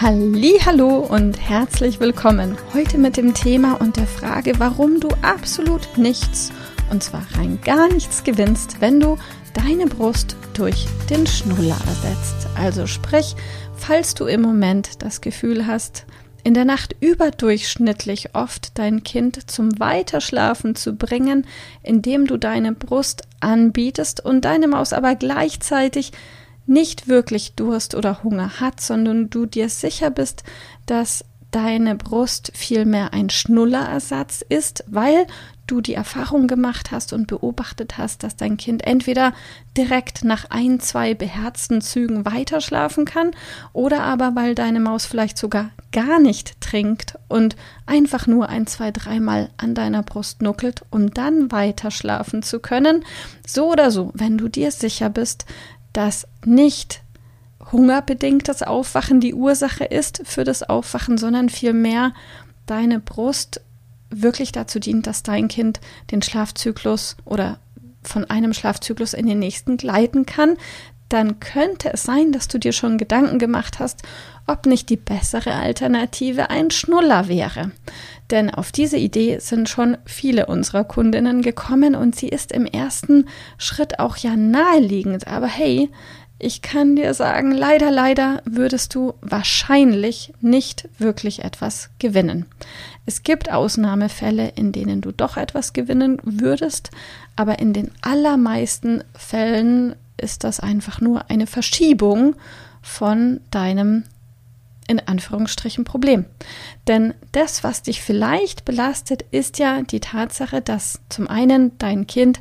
Hallo und herzlich willkommen. Heute mit dem Thema und der Frage, warum du absolut nichts und zwar rein gar nichts gewinnst, wenn du deine Brust durch den Schnuller ersetzt. Also sprich, falls du im Moment das Gefühl hast, in der Nacht überdurchschnittlich oft dein Kind zum Weiterschlafen zu bringen, indem du deine Brust anbietest und deine Maus aber gleichzeitig nicht wirklich Durst oder Hunger hat, sondern du dir sicher bist, dass deine Brust vielmehr ein Schnullerersatz ist, weil du die Erfahrung gemacht hast und beobachtet hast, dass dein Kind entweder direkt nach ein, zwei beherzten Zügen weiterschlafen kann oder aber weil deine Maus vielleicht sogar gar nicht trinkt und einfach nur ein, zwei, dreimal an deiner Brust nuckelt, um dann weiterschlafen zu können. So oder so, wenn du dir sicher bist, dass nicht hungerbedingtes Aufwachen die Ursache ist für das Aufwachen, sondern vielmehr deine Brust wirklich dazu dient, dass dein Kind den Schlafzyklus oder von einem Schlafzyklus in den nächsten gleiten kann, dann könnte es sein, dass du dir schon Gedanken gemacht hast, ob nicht die bessere Alternative ein Schnuller wäre. Denn auf diese Idee sind schon viele unserer Kundinnen gekommen und sie ist im ersten Schritt auch ja naheliegend. Aber hey, ich kann dir sagen, leider, leider würdest du wahrscheinlich nicht wirklich etwas gewinnen. Es gibt Ausnahmefälle, in denen du doch etwas gewinnen würdest, aber in den allermeisten Fällen ist das einfach nur eine Verschiebung von deinem in Anführungsstrichen Problem. Denn das, was dich vielleicht belastet, ist ja die Tatsache, dass zum einen dein Kind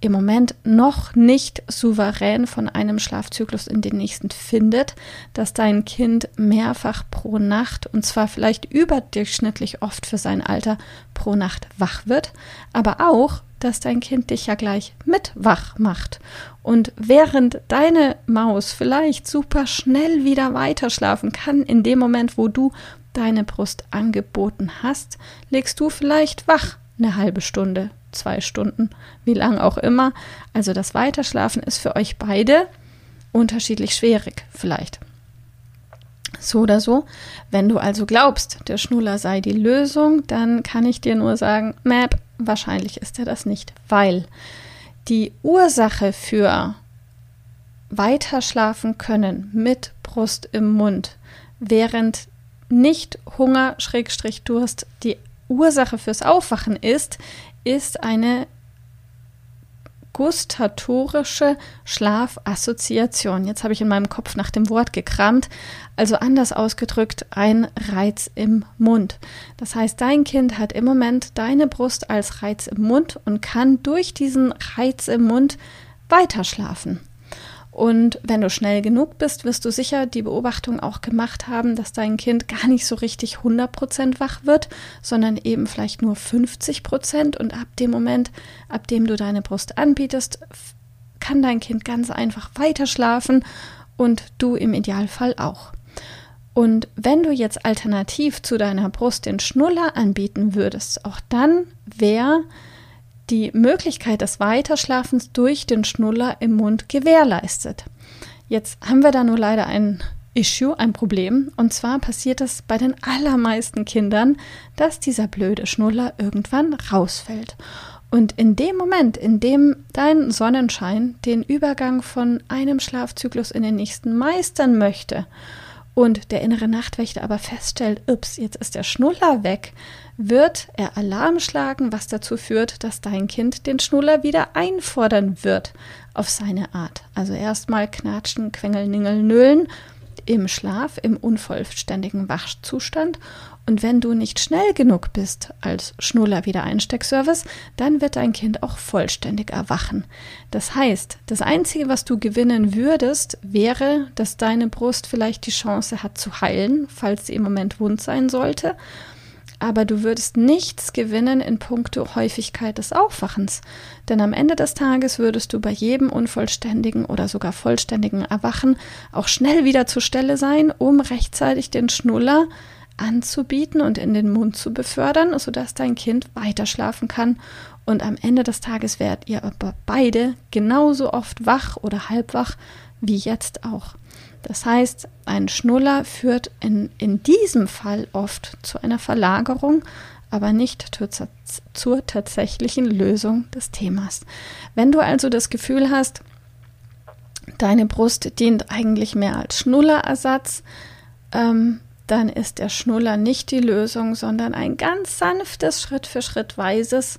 im Moment noch nicht souverän von einem Schlafzyklus in den nächsten findet, dass dein Kind mehrfach pro Nacht und zwar vielleicht überdurchschnittlich oft für sein Alter pro Nacht wach wird, aber auch, dass dein Kind dich ja gleich mit wach macht. Und während deine Maus vielleicht super schnell wieder weiterschlafen kann, in dem Moment, wo du deine Brust angeboten hast, legst du vielleicht wach eine halbe Stunde, zwei Stunden, wie lang auch immer. Also das Weiterschlafen ist für euch beide unterschiedlich schwierig vielleicht. So oder so. Wenn du also glaubst, der Schnuller sei die Lösung, dann kann ich dir nur sagen, Map, wahrscheinlich ist er das nicht, weil die Ursache für weiterschlafen können mit Brust im Mund, während nicht Hunger, Schrägstrich Durst die Ursache fürs Aufwachen ist, ist eine gustatorische Schlafassoziation. Jetzt habe ich in meinem Kopf nach dem Wort gekramt. Also anders ausgedrückt, ein Reiz im Mund. Das heißt, dein Kind hat im Moment deine Brust als Reiz im Mund und kann durch diesen Reiz im Mund weiterschlafen. Und wenn du schnell genug bist, wirst du sicher die Beobachtung auch gemacht haben, dass dein Kind gar nicht so richtig 100% wach wird, sondern eben vielleicht nur 50%. Und ab dem Moment, ab dem du deine Brust anbietest, kann dein Kind ganz einfach weiter schlafen und du im Idealfall auch. Und wenn du jetzt alternativ zu deiner Brust den Schnuller anbieten würdest, auch dann wäre die Möglichkeit des Weiterschlafens durch den Schnuller im Mund gewährleistet. Jetzt haben wir da nur leider ein Issue, ein Problem. Und zwar passiert es bei den allermeisten Kindern, dass dieser blöde Schnuller irgendwann rausfällt. Und in dem Moment, in dem dein Sonnenschein den Übergang von einem Schlafzyklus in den nächsten meistern möchte und der innere Nachtwächter aber feststellt, ups, jetzt ist der Schnuller weg, wird er Alarm schlagen, was dazu führt, dass dein Kind den Schnuller wieder einfordern wird auf seine Art. Also erstmal knatschen, quengeln, ningeln, nüllen im Schlaf, im unvollständigen Wachzustand Und wenn du nicht schnell genug bist als Schnuller Wiedereinsteckservice, dann wird dein Kind auch vollständig erwachen. Das heißt, das Einzige, was du gewinnen würdest, wäre, dass deine Brust vielleicht die Chance hat zu heilen, falls sie im Moment wund sein sollte. Aber du würdest nichts gewinnen in puncto Häufigkeit des Aufwachens. Denn am Ende des Tages würdest du bei jedem unvollständigen oder sogar vollständigen Erwachen auch schnell wieder zur Stelle sein, um rechtzeitig den Schnuller anzubieten und in den Mund zu befördern, sodass dein Kind weiter schlafen kann. Und am Ende des Tages werdet ihr aber beide genauso oft wach oder halbwach wie jetzt auch. Das heißt, ein Schnuller führt in, in diesem Fall oft zu einer Verlagerung, aber nicht zur, tatsächlichen Lösung des Themas. Wenn du also das Gefühl hast, deine Brust dient eigentlich mehr als Schnullerersatz, ähm, dann ist der Schnuller nicht die Lösung, sondern ein ganz sanftes, Schritt für Schritt weises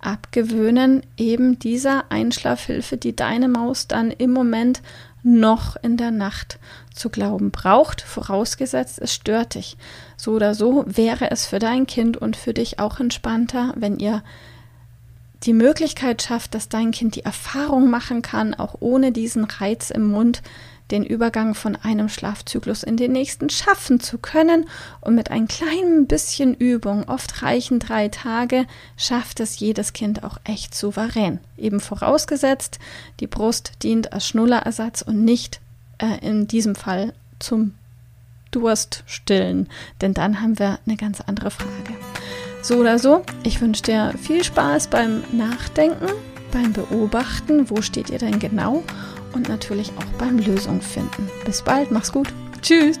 Abgewöhnen eben dieser Einschlafhilfe, die deine Maus dann im Moment noch in der Nacht zu glauben braucht, vorausgesetzt es stört dich. So oder so wäre es für dein Kind und für dich auch entspannter, wenn ihr die Möglichkeit schafft, dass dein Kind die Erfahrung machen kann, auch ohne diesen Reiz im Mund, den Übergang von einem Schlafzyklus in den nächsten schaffen zu können. Und mit ein klein bisschen Übung, oft reichen drei Tage, schafft es jedes Kind auch echt souverän. Eben vorausgesetzt, die Brust dient als Schnullerersatz und nicht äh, in diesem Fall zum Durststillen. Denn dann haben wir eine ganz andere Frage. So oder so, ich wünsche dir viel Spaß beim Nachdenken, beim Beobachten, wo steht ihr denn genau und natürlich auch beim Lösung finden. Bis bald, mach's gut. Tschüss.